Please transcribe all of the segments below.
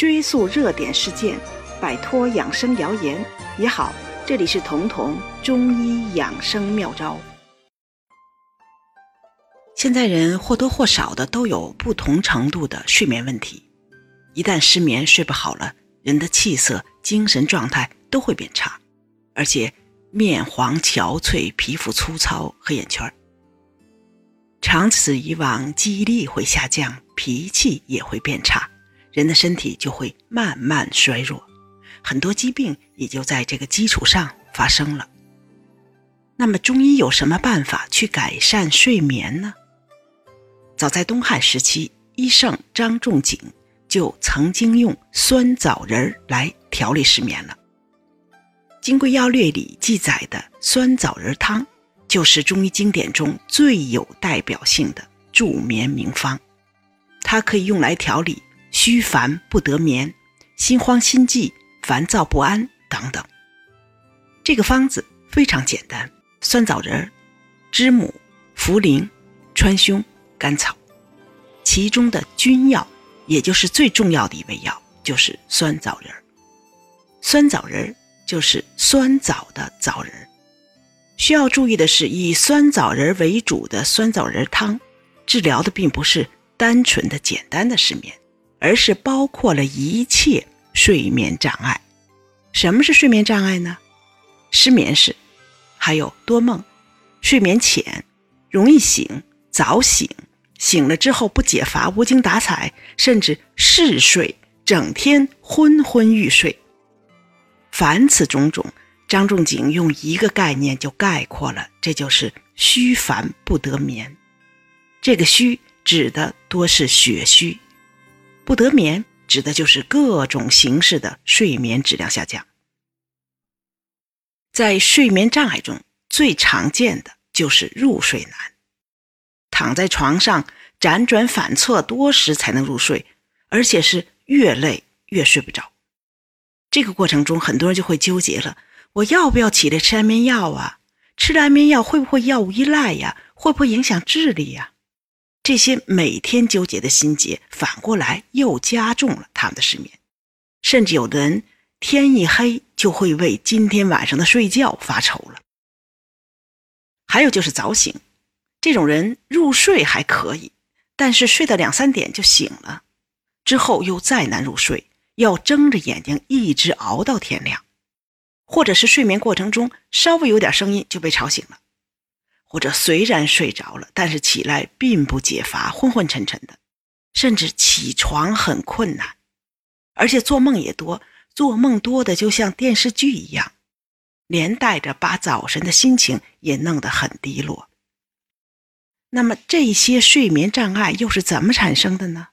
追溯热点事件，摆脱养生谣言也好。这里是彤彤中医养生妙招。现在人或多或少的都有不同程度的睡眠问题，一旦失眠睡不好了，人的气色、精神状态都会变差，而且面黄憔悴、皮肤粗糙、黑眼圈。长此以往，记忆力会下降，脾气也会变差，人的身体就会慢慢衰弱，很多疾病也就在这个基础上发生了。那么，中医有什么办法去改善睡眠呢？早在东汉时期，医圣张仲景就曾经用酸枣仁来调理失眠了。《金匮要略》里记载的酸枣仁汤。就是中医经典中最有代表性的助眠名方，它可以用来调理虚烦不得眠、心慌心悸、烦躁不安等等。这个方子非常简单：酸枣仁、知母、茯苓、川芎、甘草，其中的君药，也就是最重要的一味药，就是酸枣仁。酸枣仁就是酸枣的枣仁。需要注意的是，以酸枣仁为主的酸枣仁汤，治疗的并不是单纯的简单的失眠，而是包括了一切睡眠障碍。什么是睡眠障碍呢？失眠是，还有多梦、睡眠浅、容易醒、早醒、醒了之后不解乏、无精打采，甚至嗜睡，整天昏昏欲睡。凡此种种。张仲景用一个概念就概括了，这就是虚烦不得眠。这个虚指的多是血虚，不得眠指的就是各种形式的睡眠质量下降。在睡眠障碍中，最常见的就是入睡难，躺在床上辗转反侧多时才能入睡，而且是越累越睡不着。这个过程中，很多人就会纠结了。我要不要起来吃安眠药啊？吃了安眠药会不会药物依赖呀？会不会影响智力呀？这些每天纠结的心结，反过来又加重了他们的失眠。甚至有的人天一黑就会为今天晚上的睡觉发愁了。还有就是早醒，这种人入睡还可以，但是睡到两三点就醒了，之后又再难入睡，要睁着眼睛一直熬到天亮。或者是睡眠过程中稍微有点声音就被吵醒了，或者虽然睡着了，但是起来并不解乏，昏昏沉沉的，甚至起床很困难，而且做梦也多，做梦多的就像电视剧一样，连带着把早晨的心情也弄得很低落。那么这些睡眠障碍又是怎么产生的呢？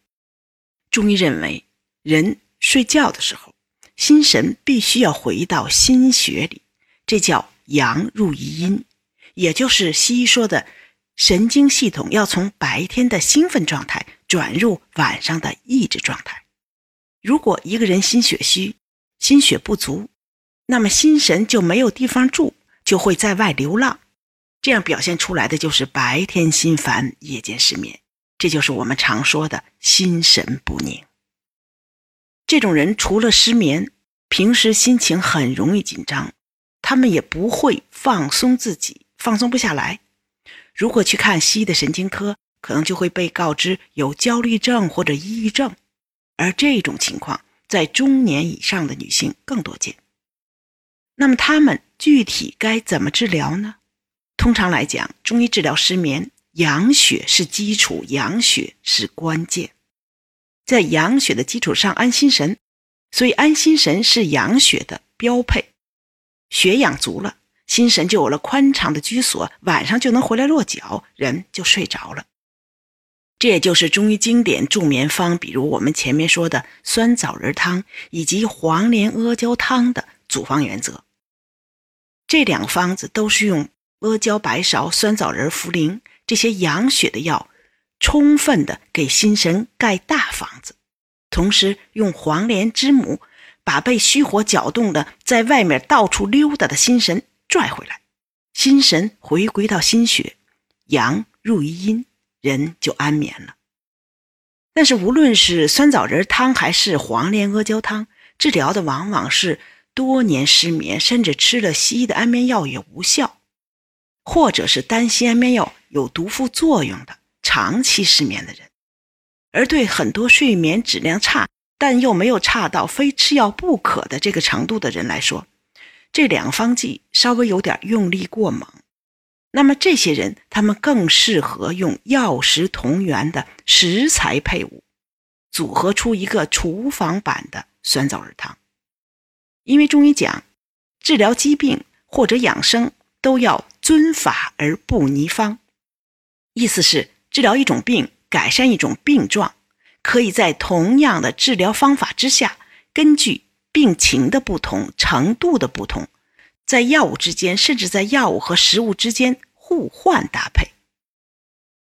中医认为，人睡觉的时候。心神必须要回到心穴里，这叫阳入于阴，也就是西医说的神经系统要从白天的兴奋状态转入晚上的抑制状态。如果一个人心血虚、心血不足，那么心神就没有地方住，就会在外流浪，这样表现出来的就是白天心烦，夜间失眠，这就是我们常说的心神不宁。这种人除了失眠，平时心情很容易紧张，他们也不会放松自己，放松不下来。如果去看西医的神经科，可能就会被告知有焦虑症或者抑郁症，而这种情况在中年以上的女性更多见。那么他们具体该怎么治疗呢？通常来讲，中医治疗失眠，养血是基础，养血是关键。在养血的基础上安心神，所以安心神是养血的标配。血养足了，心神就有了宽敞的居所，晚上就能回来落脚，人就睡着了。这也就是中医经典助眠方，比如我们前面说的酸枣仁汤以及黄连阿胶汤的组方原则。这两方子都是用阿胶、白芍、酸枣仁、茯苓这些养血的药。充分的给心神盖大房子，同时用黄连、之母把被虚火搅动的在外面到处溜达的心神拽回来，心神回归到心血，阳入于阴，人就安眠了。但是无论是酸枣仁汤还是黄连阿胶汤，治疗的往往是多年失眠，甚至吃了西医的安眠药也无效，或者是担心安眠药有毒副作用的长期失眠的人。而对很多睡眠质量差，但又没有差到非吃药不可的这个程度的人来说，这两方剂稍微有点用力过猛。那么这些人，他们更适合用药食同源的食材配伍，组合出一个厨房版的酸枣仁汤。因为中医讲，治疗疾病或者养生都要遵法而不泥方，意思是治疗一种病、改善一种病状，可以在同样的治疗方法之下，根据病情的不同、程度的不同，在药物之间，甚至在药物和食物之间。互换搭配。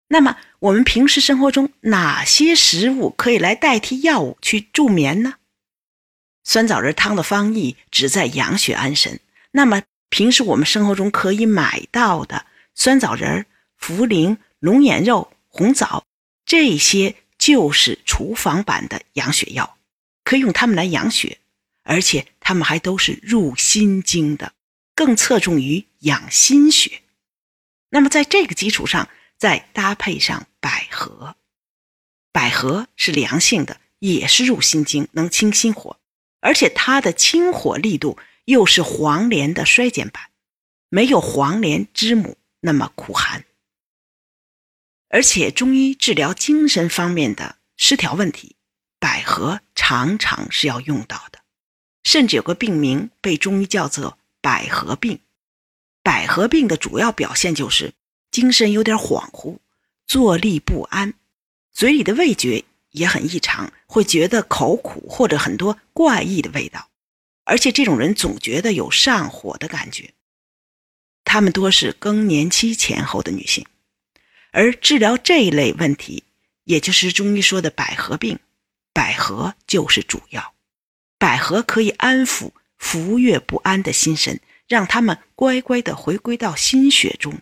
那么，我们平时生活中哪些食物可以来代替药物去助眠呢？酸枣仁汤的方义旨在养血安神。那么，平时我们生活中可以买到的酸枣仁、茯苓、龙眼肉、红枣，这些就是厨房版的养血药，可以用它们来养血，而且它们还都是入心经的，更侧重于养心血。那么，在这个基础上，再搭配上百合，百合是凉性的，也是入心经，能清心火，而且它的清火力度又是黄连的衰减版，没有黄连之母那么苦寒。而且，中医治疗精神方面的失调问题，百合常常是要用到的，甚至有个病名被中医叫做“百合病”。百合病的主要表现就是精神有点恍惚，坐立不安，嘴里的味觉也很异常，会觉得口苦或者很多怪异的味道，而且这种人总觉得有上火的感觉。他们多是更年期前后的女性，而治疗这一类问题，也就是中医说的百合病，百合就是主要。百合可以安抚浮越不安的心神。让他们乖乖的回归到心血中，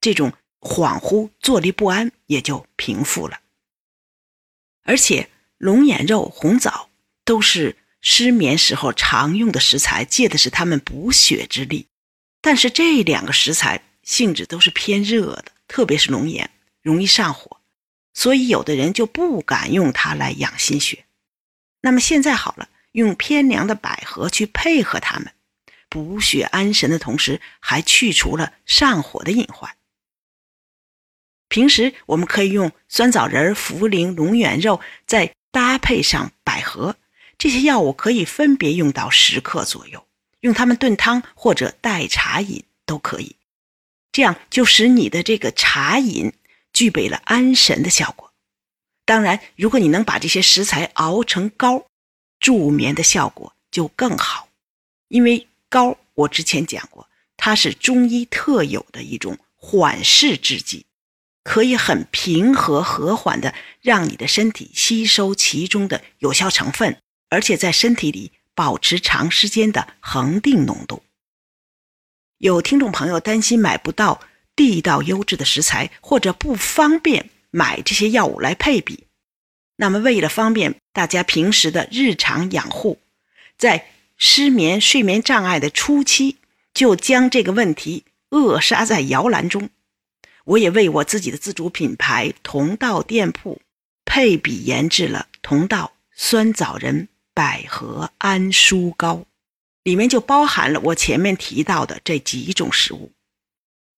这种恍惚、坐立不安也就平复了。而且龙眼肉、红枣都是失眠时候常用的食材，借的是他们补血之力。但是这两个食材性质都是偏热的，特别是龙眼容易上火，所以有的人就不敢用它来养心血。那么现在好了，用偏凉的百合去配合它们。补血安神的同时，还去除了上火的隐患。平时我们可以用酸枣仁、茯苓、龙眼肉，再搭配上百合，这些药物可以分别用到十克左右，用它们炖汤或者代茶饮都可以。这样就使你的这个茶饮具备了安神的效果。当然，如果你能把这些食材熬成膏，助眠的效果就更好，因为。膏，我之前讲过，它是中医特有的一种缓释制剂，可以很平和和缓的让你的身体吸收其中的有效成分，而且在身体里保持长时间的恒定浓度。有听众朋友担心买不到地道优质的食材，或者不方便买这些药物来配比，那么为了方便大家平时的日常养护，在失眠、睡眠障碍的初期，就将这个问题扼杀在摇篮中。我也为我自己的自主品牌同道店铺配比研制了同道酸枣仁百合安舒膏，里面就包含了我前面提到的这几种食物。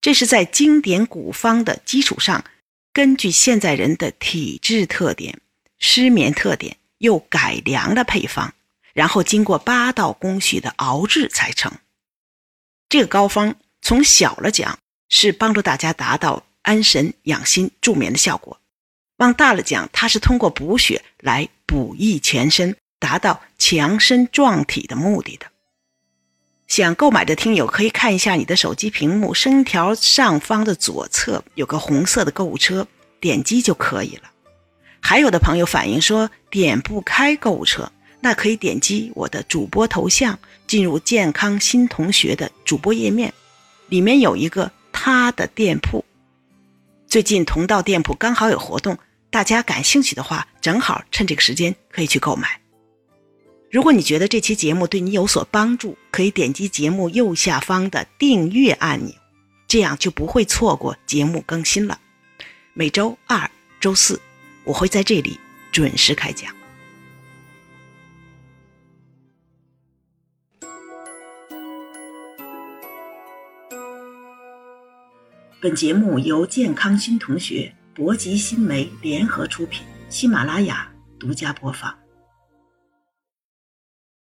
这是在经典古方的基础上，根据现在人的体质特点、失眠特点，又改良了配方。然后经过八道工序的熬制才成。这个膏方从小了讲是帮助大家达到安神养心助眠的效果；往大了讲，它是通过补血来补益全身，达到强身壮体的目的的。想购买的听友可以看一下你的手机屏幕，声条上方的左侧有个红色的购物车，点击就可以了。还有的朋友反映说点不开购物车。那可以点击我的主播头像，进入健康新同学的主播页面，里面有一个他的店铺。最近同道店铺刚好有活动，大家感兴趣的话，正好趁这个时间可以去购买。如果你觉得这期节目对你有所帮助，可以点击节目右下方的订阅按钮，这样就不会错过节目更新了。每周二、周四，我会在这里准时开讲。本节目由健康新同学、博吉新媒联合出品，喜马拉雅独家播放。